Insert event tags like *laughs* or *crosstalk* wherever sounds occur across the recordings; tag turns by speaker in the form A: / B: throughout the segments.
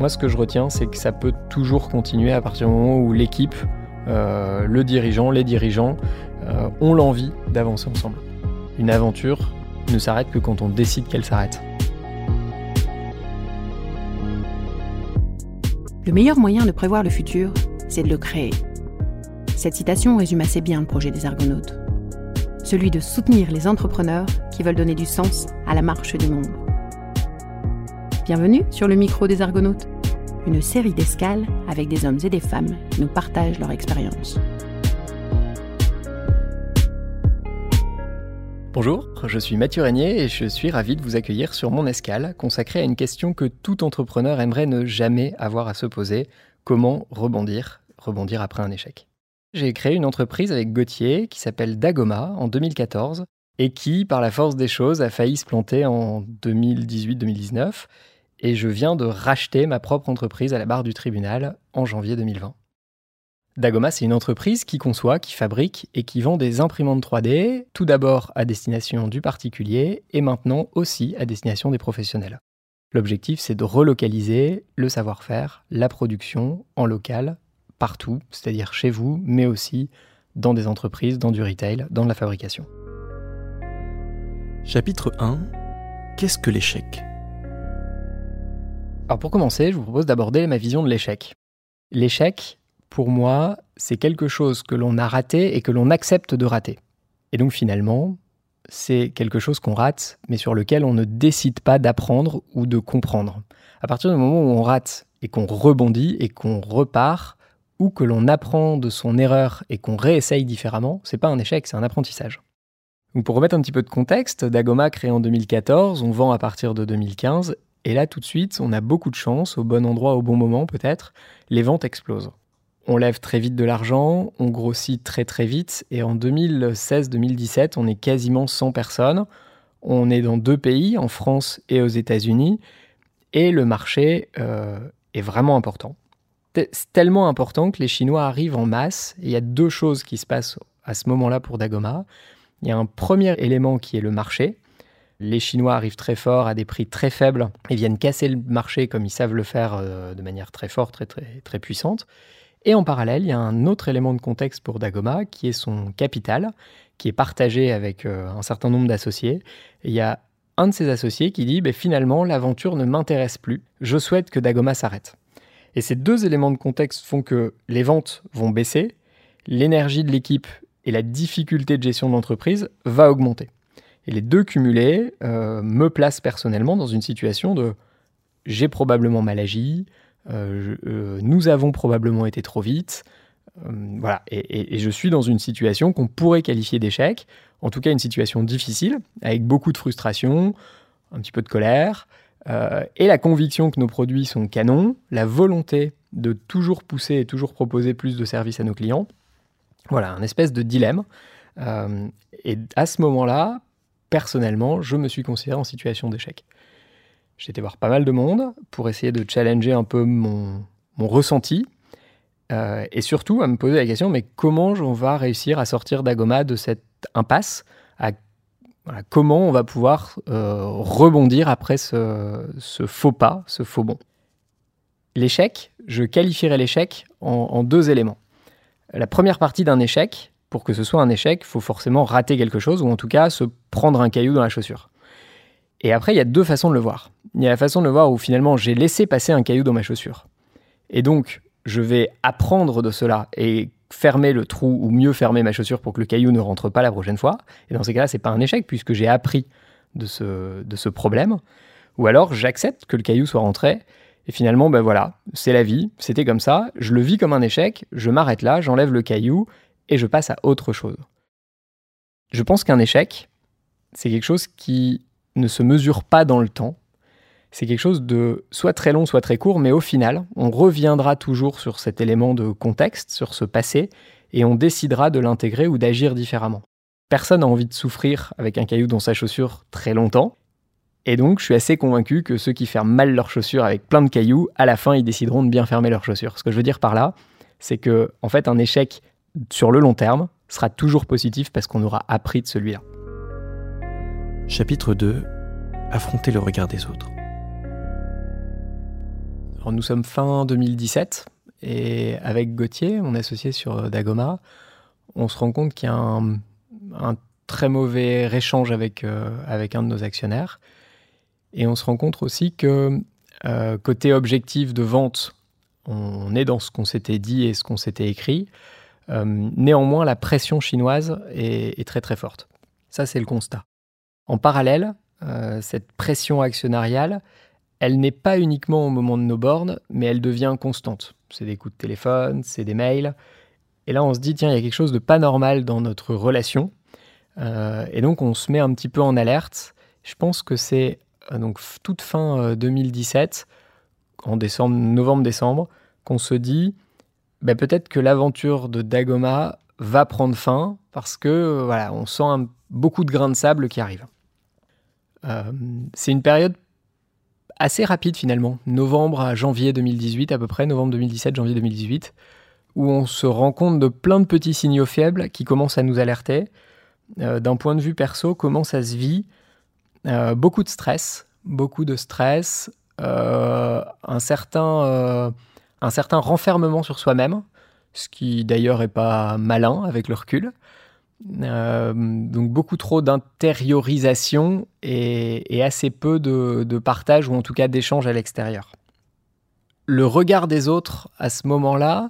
A: Moi, ce que je retiens, c'est que ça peut toujours continuer à partir du moment où l'équipe, euh, le dirigeant, les dirigeants euh, ont l'envie d'avancer ensemble. Une aventure ne s'arrête que quand on décide qu'elle s'arrête.
B: Le meilleur moyen de prévoir le futur, c'est de le créer. Cette citation résume assez bien le projet des Argonautes. Celui de soutenir les entrepreneurs qui veulent donner du sens à la marche du monde. Bienvenue sur le micro des Argonautes, une série d'escales avec des hommes et des femmes qui nous partagent leur expérience.
A: Bonjour, je suis Mathieu Régnier et je suis ravi de vous accueillir sur mon escale consacrée à une question que tout entrepreneur aimerait ne jamais avoir à se poser comment rebondir, rebondir après un échec? J'ai créé une entreprise avec Gauthier qui s'appelle Dagoma en 2014 et qui, par la force des choses, a failli se planter en 2018-2019 et je viens de racheter ma propre entreprise à la barre du tribunal en janvier 2020. Dagoma, c'est une entreprise qui conçoit, qui fabrique et qui vend des imprimantes 3D, tout d'abord à destination du particulier et maintenant aussi à destination des professionnels. L'objectif, c'est de relocaliser le savoir-faire, la production en local, partout, c'est-à-dire chez vous, mais aussi dans des entreprises, dans du retail, dans de la fabrication.
C: Chapitre 1 Qu'est-ce que l'échec?
A: Alors pour commencer, je vous propose d'aborder ma vision de l'échec. L'échec, pour moi, c'est quelque chose que l'on a raté et que l'on accepte de rater. Et donc finalement, c'est quelque chose qu'on rate, mais sur lequel on ne décide pas d'apprendre ou de comprendre. À partir du moment où on rate et qu'on rebondit et qu'on repart, ou que l'on apprend de son erreur et qu'on réessaye différemment, c'est pas un échec, c'est un apprentissage. Donc pour remettre un petit peu de contexte, Dagoma créé en 2014, on vend à partir de 2015, et là tout de suite, on a beaucoup de chance, au bon endroit, au bon moment peut-être, les ventes explosent on lève très vite de l'argent, on grossit très très vite, et en 2016-2017, on est quasiment 100 personnes. On est dans deux pays, en France et aux États-Unis, et le marché euh, est vraiment important. C'est tellement important que les Chinois arrivent en masse. il y a deux choses qui se passent à ce moment-là pour Dagoma. Il y a un premier élément qui est le marché. Les Chinois arrivent très fort à des prix très faibles et viennent casser le marché comme ils savent le faire euh, de manière très forte, très, puissante. Et en parallèle, il y a un autre élément de contexte pour Dagoma qui est son capital, qui est partagé avec euh, un certain nombre d'associés. il y a un de ces associés qui dit ben, finalement, l'aventure ne m'intéresse plus, je souhaite que Dagoma s'arrête. Et ces deux éléments de contexte font que les ventes vont baisser, l'énergie de l'équipe et la difficulté de gestion de l'entreprise va augmenter. Et les deux cumulés euh, me placent personnellement dans une situation de j'ai probablement mal agi, euh, euh, nous avons probablement été trop vite. Voilà, et, je suis dans une situation qu'on pourrait qualifier d'échec, en tout cas une situation difficile, avec beaucoup de frustration, un petit peu de colère, et la conviction que nos produits sont canons, la volonté de toujours pousser et toujours proposer plus de services à nos clients. Voilà, un espèce de dilemme. et à ce moment-là, personnellement, je me suis considéré en situation d'échec. J'ai été voir pas mal de monde pour essayer de challenger un peu mon, ressenti euh, et surtout à me poser la question mais comment on va réussir à sortir d'Agoma de cette impasse? Comment on va pouvoir euh, rebondir après ce, faux pas, ce faux bond? L'échec, je qualifierais l'échec en, deux éléments. La première partie d'un échec, pour que ce soit un échec, il faut forcément rater quelque chose ou en tout cas se prendre un caillou dans la chaussure. Et après, il y a deux façons de le voir. Il y a la façon de le voir où finalement j'ai laissé passer un caillou dans ma chaussure. Et donc, je vais apprendre de cela et fermer le trou ou mieux fermer ma chaussure pour que le caillou ne rentre pas la prochaine fois. Et dans ces cas-là, c'est pas un échec puisque j'ai appris de ce, de ce problème. Ou alors, j'accepte que le caillou soit rentré et finalement, ben voilà, c'est la vie, c'était comme ça, je le vis comme un échec, je m'arrête là, j'enlève le caillou et je passe à autre chose. Je pense qu'un échec, c'est quelque chose qui ne se mesure pas dans le temps. C'est quelque chose de soit très long, soit très court, mais au final, on reviendra toujours sur cet élément de contexte, sur ce passé, et on décidera de l'intégrer ou d'agir différemment. Personne n'a envie de souffrir avec un caillou dans sa chaussure très longtemps, et donc je suis assez convaincu que ceux qui ferment mal leurs chaussures avec plein de cailloux, à la fin, ils décideront de bien fermer leurs chaussures. Ce que je veux dire par là, c'est que en fait, un échec sur le long terme sera toujours positif parce qu'on aura appris de celui-là.
C: Chapitre 2 Affronter le regard des autres.
A: nous sommes fin 2017 et avec Gauthier, mon associé sur Dagoma, on se rend compte qu'il y a un, très mauvais échange avec, avec un de nos actionnaires. Et on se rend compte aussi que côté objectif de vente, on est dans ce qu'on s'était dit et ce qu'on s'était écrit. Néanmoins, la pression chinoise est très très forte. Ça, c'est le constat. En parallèle, euh, cette pression actionnariale, elle n'est pas uniquement au moment de nos bornes, mais elle devient constante. C'est des coups de téléphone, c'est des mails. Et là, on se dit, tiens, il y a quelque chose de pas normal dans notre relation. Euh, et donc, on se met un petit peu en alerte. Je pense que c'est euh, donc toute fin 2017, en décembre, novembre-décembre, qu'on se dit, bah, peut-être que l'aventure de Dagoma va prendre fin parce que voilà, on sent beaucoup de grains de sable qui arrivent. Euh, c'est une période assez rapide finalement, novembre à janvier 2018 à peu près, novembre 2017, janvier 2018, où on se rend compte de plein de petits signaux faibles qui commencent à nous alerter. Euh, d'un point de vue perso, comment ça se vit? Euh, Beaucoup de stress, beaucoup de stress, un, certain, un certain renfermement sur soi-même, ce qui d'ailleurs est pas malin avec le recul. Euh, donc beaucoup trop d'intériorisation et, assez peu de, partage ou en tout cas d'échange à l'extérieur. Le regard des autres à ce moment-là,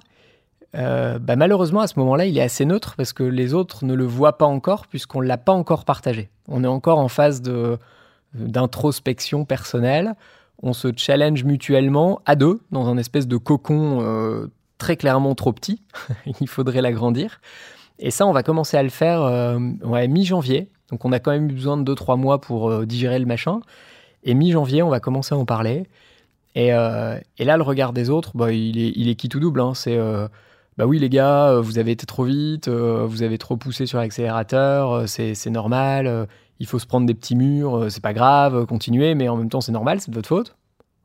A: euh, bah, malheureusement à ce moment-là, il est assez neutre parce que les autres ne le voient pas encore puisqu'on ne l'a pas encore partagé. On est encore en phase d'introspection personnelle. On se challenge mutuellement à deux dans un espèce de cocon euh, très clairement trop petit. *laughs* il faudrait l'agrandir. Et ça, on va commencer à le faire euh, mi-janvier. Donc on a quand même eu besoin de 2-3 mois pour euh, digérer le machin. Et mi-janvier, on va commencer à en parler. Et, euh, là, le regard des autres, bah, il, est, il est qui tout double. Hein. C'est bah oui, les gars, vous avez été trop vite, vous avez trop poussé sur l'accélérateur, c'est normal, il faut se prendre des petits murs, c'est pas grave, continuez, mais en même temps, c'est normal, c'est de votre faute.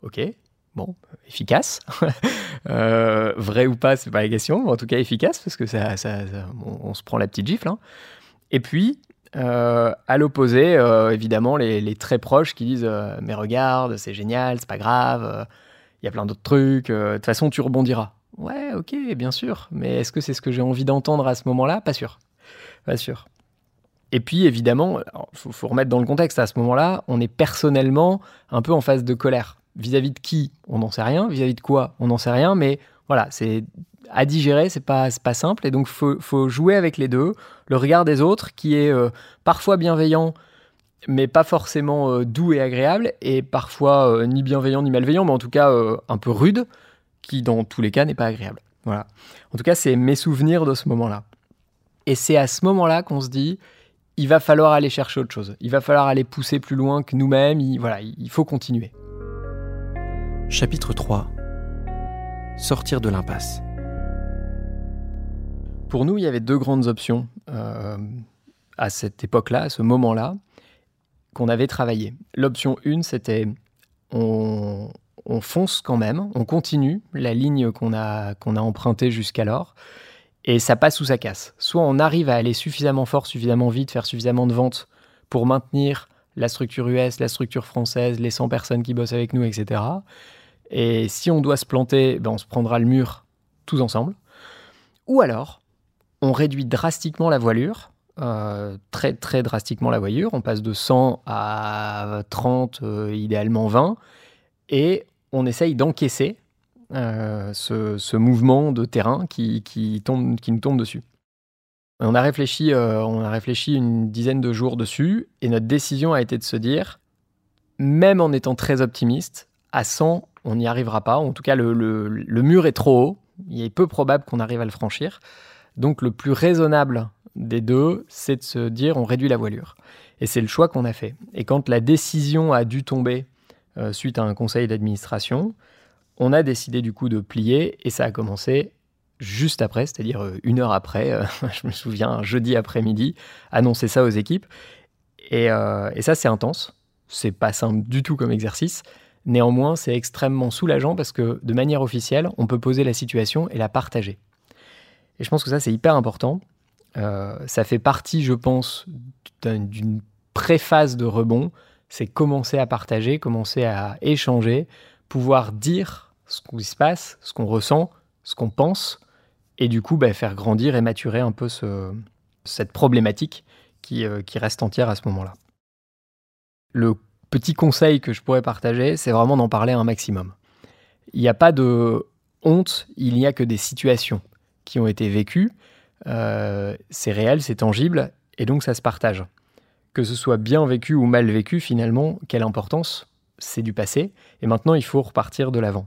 A: Ok, bon, efficace. *laughs* Euh, vrai ou pas, c'est pas la question, mais en tout cas efficace, parce que ça, on, se prend la petite gifle. Hein. Et puis, euh, à l'opposé, euh, évidemment, les, très proches qui disent Mais regarde, c'est génial, c'est pas grave, il y a plein d'autres trucs, de toute façon, tu rebondiras. Ouais, ok, bien sûr, mais est-ce que c'est ce que j'ai envie d'entendre à ce moment-là? Pas sûr. Pas sûr. Et puis, évidemment, il faut, remettre dans le contexte, à ce moment-là, on est personnellement un peu en phase de colère. Vis-à-vis de qui, on n'en sait rien. Vis-à-vis de quoi, on n'en sait rien. Mais voilà, c'est à digérer, c'est pas, pas simple. Et donc, il faut, faut, jouer avec les deux. Le regard des autres, qui est euh, parfois bienveillant, mais pas forcément euh, doux et agréable, et parfois euh, ni bienveillant ni malveillant, mais en tout cas un peu rude, qui dans tous les cas n'est pas agréable. Voilà. En tout cas, c'est mes souvenirs de ce moment-là. Et c'est à ce moment-là qu'on se dit, il va falloir aller chercher autre chose. Il va falloir aller pousser plus loin que nous-mêmes. voilà, il faut continuer.
C: Chapitre 3 Sortir de l'impasse.
A: Pour nous, il y avait deux grandes options euh, à cette époque-là, à ce moment-là, qu'on avait travaillé. L'option 1, c'était on, fonce quand même, on continue la ligne qu'on a, qu'on a empruntée jusqu'alors, et ça passe ou ça casse. Soit on arrive à aller suffisamment fort, suffisamment vite, faire suffisamment de ventes pour maintenir la structure US, la structure française, les 100 personnes qui bossent avec nous, etc. Et si on doit se planter, ben on se prendra le mur tous ensemble. Ou alors, on réduit drastiquement la voilure, euh, très très drastiquement la voilure. On passe de 100 à 30, euh, idéalement 20, et on essaye d'encaisser euh, ce, mouvement de terrain qui, tombe, qui nous tombe dessus. On a, réfléchi, on a réfléchi une dizaine de jours dessus, et notre décision a été de se dire, même en étant très optimiste, à 100, on n'y arrivera pas. En tout cas, le, mur est trop haut. Il est peu probable qu'on arrive à le franchir. Donc le plus raisonnable des deux, c'est de se dire on réduit la voilure. Et c'est le choix qu'on a fait. Et quand la décision a dû tomber euh, suite à un conseil d'administration, on a décidé du coup de plier et ça a commencé juste après, c'est-à-dire euh, une heure après, euh, *laughs* je me souviens, jeudi après-midi, annoncer ça aux équipes. Et, et ça, c'est intense. C'est pas simple du tout comme exercice, Néanmoins, c'est extrêmement soulageant parce que de manière officielle, on peut poser la situation et la partager. Et je pense que ça, c'est hyper important. Euh, ça fait partie, je pense, d'une préphase de rebond. C'est commencer à partager, commencer à échanger, pouvoir dire ce qui se passe, ce qu'on ressent, ce qu'on pense, et du coup bah, faire grandir et maturer un peu cette problématique qui, euh, qui reste entière à ce moment-là. Le petit conseil que je pourrais partager, c'est vraiment d'en parler un maximum. Il n'y a pas de honte, il n'y a que des situations qui ont été vécues. Euh, c'est réel, c'est tangible, et donc ça se partage. Que ce soit bien vécu ou mal vécu, finalement, quelle importance? C'est du passé, et maintenant il faut repartir de l'avant.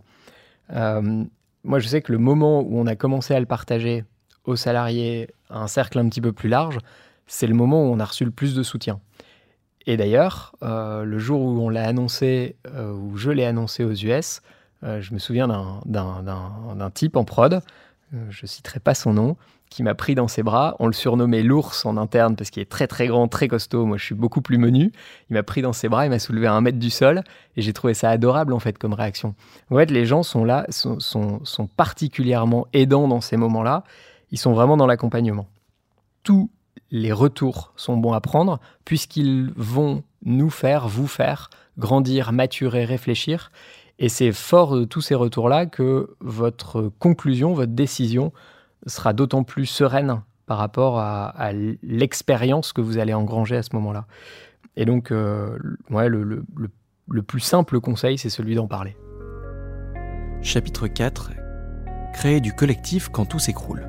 A: Euh, moi, je sais que le moment où on a commencé à le partager aux salariés, à un cercle un petit peu plus large, c'est le moment où on a reçu le plus de soutien. Et d'ailleurs, euh, le jour où on l'a annoncé, euh, où je l'ai annoncé aux US, je me souviens d'un type en prod, je citerai pas son nom, qui m'a pris dans ses bras. On le surnommait l'ours en interne parce qu'il est très très grand, très costaud. Moi, je suis beaucoup plus menu. Il m'a pris dans ses bras, il m'a soulevé à un mètre du sol et j'ai trouvé ça adorable en fait comme réaction. En fait, les gens sont là, sont, sont particulièrement aidants dans ces moments-là. Ils sont vraiment dans l'accompagnement. Tous les retours sont bons à prendre puisqu'ils vont nous faire, vous faire grandir, maturer, réfléchir. Et c'est fort de tous ces retours-là que votre conclusion, votre décision sera d'autant plus sereine par rapport à, l'expérience que vous allez engranger à ce moment-là. Et donc, euh, ouais, le, le plus simple conseil, c'est celui d'en parler.
C: Chapitre 4 Créer du collectif quand tout s'écroule.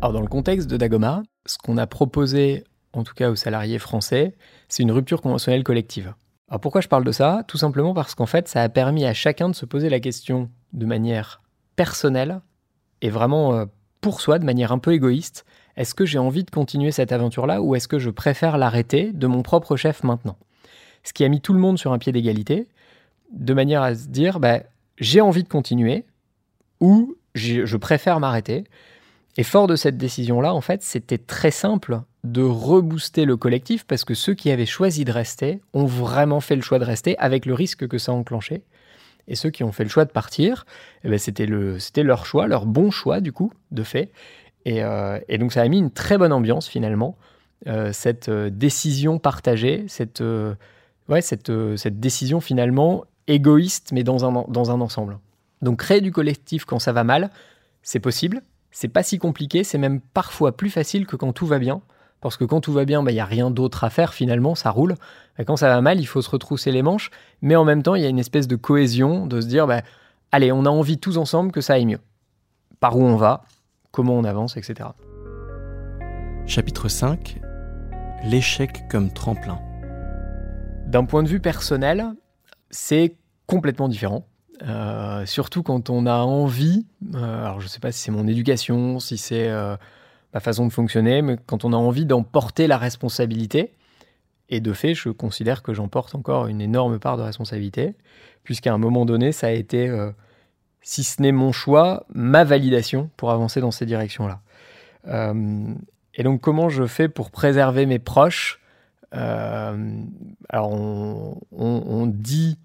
A: Alors, dans le contexte de Dagoma, ce qu'on a proposé, en tout cas aux salariés français, c'est une rupture conventionnelle collective. Alors pourquoi je parle de ça? Tout simplement parce qu'en fait, ça a permis à chacun de se poser la question de manière personnelle et vraiment euh, pour soi, de manière un peu égoïste. Est-ce que j'ai envie de continuer cette aventure-là ou est-ce que je préfère l'arrêter de mon propre chef maintenant? Ce qui a mis tout le monde sur un pied d'égalité, de manière à se dire, bah, j'ai envie de continuer ou je préfère m'arrêter. Et fort de cette décision-là, en fait, c'était très simple de rebooster le collectif parce que ceux qui avaient choisi de rester ont vraiment fait le choix de rester avec le risque que ça enclenchait. Et ceux qui ont fait le choix de partir, eh ben c'était, le, leur choix, leur bon choix du coup, de fait. Et, euh, donc ça a mis une très bonne ambiance finalement, euh, cette euh, décision partagée, cette, ouais, cette, cette décision finalement égoïste mais dans un, dans un ensemble. Donc créer du collectif quand ça va mal, c'est possible, c'est pas si compliqué, c'est même parfois plus facile que quand tout va bien. Parce que quand tout va bien, il bah, n'y a rien d'autre à faire finalement, ça roule. Et quand ça va mal, il faut se retrousser les manches. Mais en même temps, il y a une espèce de cohésion, de se dire, bah, allez, on a envie tous ensemble que ça aille mieux. Par où on va, comment on avance, etc.
C: Chapitre 5 L'échec comme tremplin.
A: D'un point de vue personnel, c'est complètement différent. Euh, surtout quand on a envie, euh, alors je ne sais pas si c'est mon éducation, si c'est euh, ma façon de fonctionner, mais quand on a envie d'en porter la responsabilité, et de fait, je considère que j'en porte encore une énorme part de responsabilité, puisqu'à un moment donné, ça a été, si ce n'est mon choix, ma validation pour avancer dans ces directions-là. et donc, comment je fais pour préserver mes proches? Alors, on dit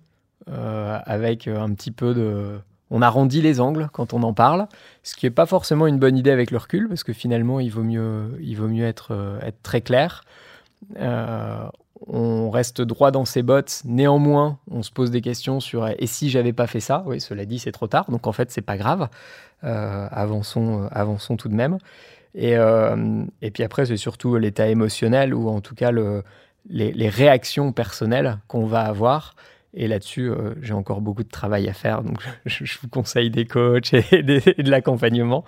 A: euh, avec un petit peu de... On arrondit les angles quand on en parle, ce qui n'est pas forcément une bonne idée avec le recul, parce que finalement, il vaut mieux, il vaut mieux être, euh, très clair. Euh, on reste droit dans ses bottes. Néanmoins, on se pose des questions sur et si j'avais pas fait ça? Oui, cela dit, c'est trop tard. Donc en fait, c'est pas grave. avançons, avançons tout de même. Et, et puis après, c'est surtout l'état émotionnel ou en tout cas le, les, les, réactions personnelles qu'on va avoir et là-dessus, euh, j'ai encore beaucoup de travail à faire. Donc, *laughs* je, vous conseille des coachs *laughs* et, de l'accompagnement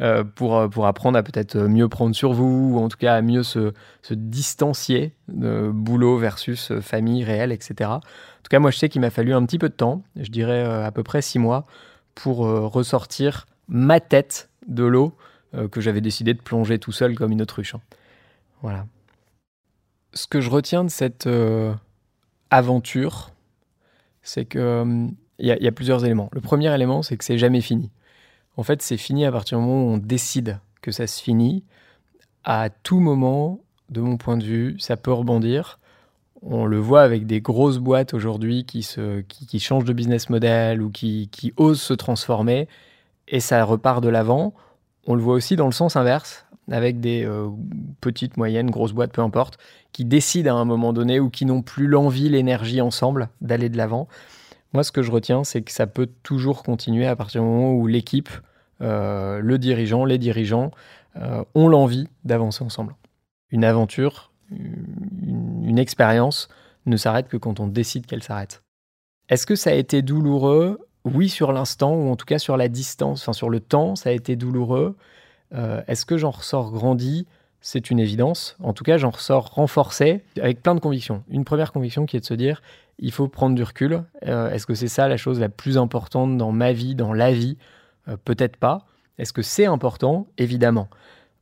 A: euh, pour, euh, pour apprendre à peut-être mieux prendre sur vous, ou en tout cas à mieux se, se distancier de boulot versus famille réelle, etc. En tout cas, moi, je sais qu'il m'a fallu un petit peu de temps, je dirais à peu près six mois, pour ressortir ma tête de l'eau que j'avais décidé de plonger tout seul comme une autruche. Hein. Voilà. Ce que je retiens de cette aventure, c'est que euh, il y, a plusieurs éléments. Le premier élément, c'est que c'est jamais fini. En fait, c'est fini à partir du moment où on décide que ça se finit. À tout moment, de mon point de vue, ça peut rebondir. On le voit avec des grosses boîtes aujourd'hui qui, qui, changent de business model ou qui, qui osent se transformer et ça repart de l'avant. On le voit aussi dans le sens inverse, avec des euh, petites, moyennes, grosses boîtes, peu importe, qui décident à un moment donné ou qui n'ont plus l'envie, l'énergie ensemble d'aller de l'avant. Moi, ce que je retiens, c'est que ça peut toujours continuer à partir du moment où l'équipe, euh, le dirigeant, les dirigeants euh, ont l'envie d'avancer ensemble. Une aventure, une, une expérience ne s'arrête que quand on décide qu'elle s'arrête. Est-ce que ça a été douloureux? Oui, sur l'instant, ou en tout cas sur la distance, enfin sur le temps, ça a été douloureux. Euh, est-ce que j'en ressors grandi? C'est une évidence. En tout cas, j'en ressors renforcé avec plein de convictions. Une première conviction qui est de se dire il faut prendre du recul. Euh, est-ce que c'est ça la chose la plus importante dans ma vie, dans la vie? Euh, Peut-être pas. Est-ce que c'est important? Évidemment.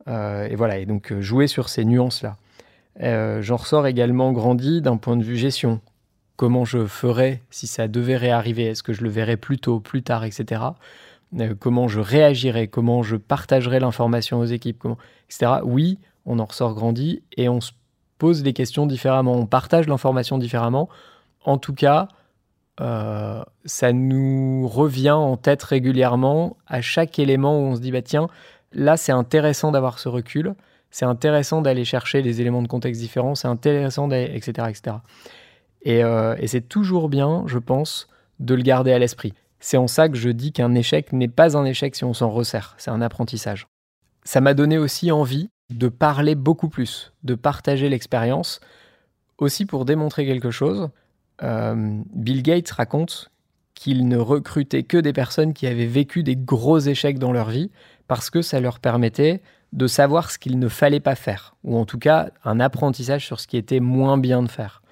A: et voilà, et donc jouer sur ces nuances-là. J'en ressors également grandi d'un point de vue gestion. Comment je ferais si ça devait réarriver? Est-ce que je le verrais plus tôt, plus tard, etc. Euh, comment je réagirais, comment je partagerais l'information aux équipes, etc. Oui, on en ressort grandi et on se pose les questions différemment, on partage l'information différemment. En tout cas, euh, ça nous revient en tête régulièrement à chaque élément où on se dit bah tiens, là c'est intéressant d'avoir ce recul, c'est intéressant d'aller chercher des éléments de contexte différents, c'est intéressant, etc., etc. Et, euh, et c'est toujours bien, je pense, de le garder à l'esprit. C'est en ça que je dis qu'un échec n'est pas un échec si on s'en resserre, c'est un apprentissage. Ça m'a donné aussi envie de parler beaucoup plus, de partager l'expérience, aussi pour démontrer quelque chose. Euh, Bill Gates raconte qu'il ne recrutait que des personnes qui avaient vécu des gros échecs dans leur vie parce que ça leur permettait de savoir ce qu'il ne fallait pas faire, ou en tout cas un apprentissage sur ce qui était moins bien de faire.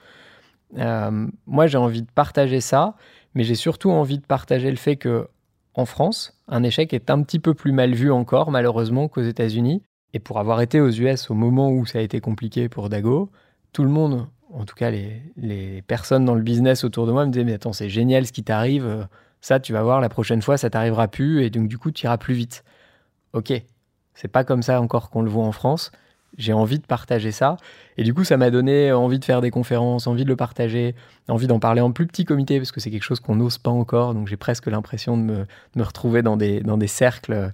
A: Euh, moi, j'ai envie de partager ça mais j'ai surtout envie de partager le fait que en France, un échec est un petit peu plus mal vu encore, malheureusement, qu'aux États-Unis. Et pour avoir été aux US au moment où ça a été compliqué pour Dago, tout le monde, en tout cas les, personnes dans le business autour de moi, me disaient Mais attends, c'est génial ce qui t'arrive, ça, tu vas voir, la prochaine fois, ça t'arrivera plus, et donc du coup, tu iras plus vite. Ok, c'est pas comme ça encore qu'on le voit en France j'ai envie de partager ça. Et du coup, ça m'a donné envie de faire des conférences, envie de le partager, envie d'en parler en plus petit comité, parce que c'est quelque chose qu'on n'ose pas encore. Donc j'ai presque l'impression de me, retrouver dans des, cercles.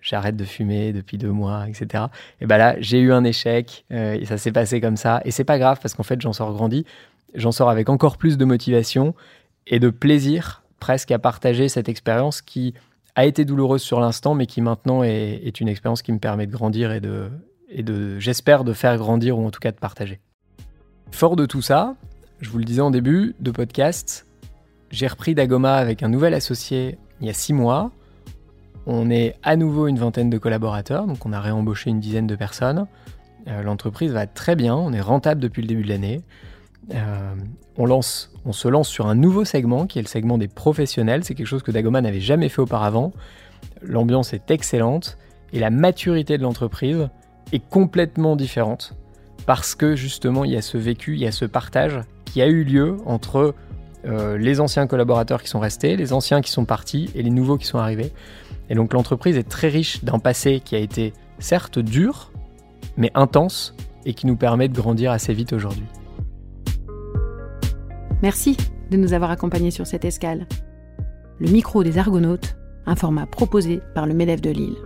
A: J'arrête de fumer depuis deux mois, etc. Et ben là, j'ai eu un échec euh, et ça s'est passé comme ça. Et c'est pas grave parce qu'en fait, j'en sors grandi. J'en sors avec encore plus de motivation et de plaisir presque à partager cette expérience qui a été douloureuse sur l'instant, mais qui maintenant est une expérience qui me permet de grandir et de, et j'espère, de faire grandir ou en tout cas de partager. Fort de tout ça, je vous le disais en début de podcast, j'ai repris Dagoma avec un nouvel associé il y a six mois. On est à nouveau une vingtaine de collaborateurs, donc on a réembauché une dizaine de personnes. Euh, l'entreprise va très bien, on est rentable depuis le début de l'année. Euh, on, lance, on se lance sur un nouveau segment qui est le segment des professionnels. C'est quelque chose que Dagoma n'avait jamais fait auparavant. L'ambiance est excellente et la maturité de l'entreprise est complètement différente parce que justement il y a ce vécu, il y a ce partage qui a eu lieu entre euh, les anciens collaborateurs qui sont restés, les anciens qui sont partis et les nouveaux qui sont arrivés. Et donc l'entreprise est très riche d'un passé qui a été certes dur, mais intense et qui nous permet de grandir assez vite aujourd'hui.
B: Merci de nous avoir accompagnés sur cette escale. Le micro des Argonautes, un format proposé par le MEDEF de Lille.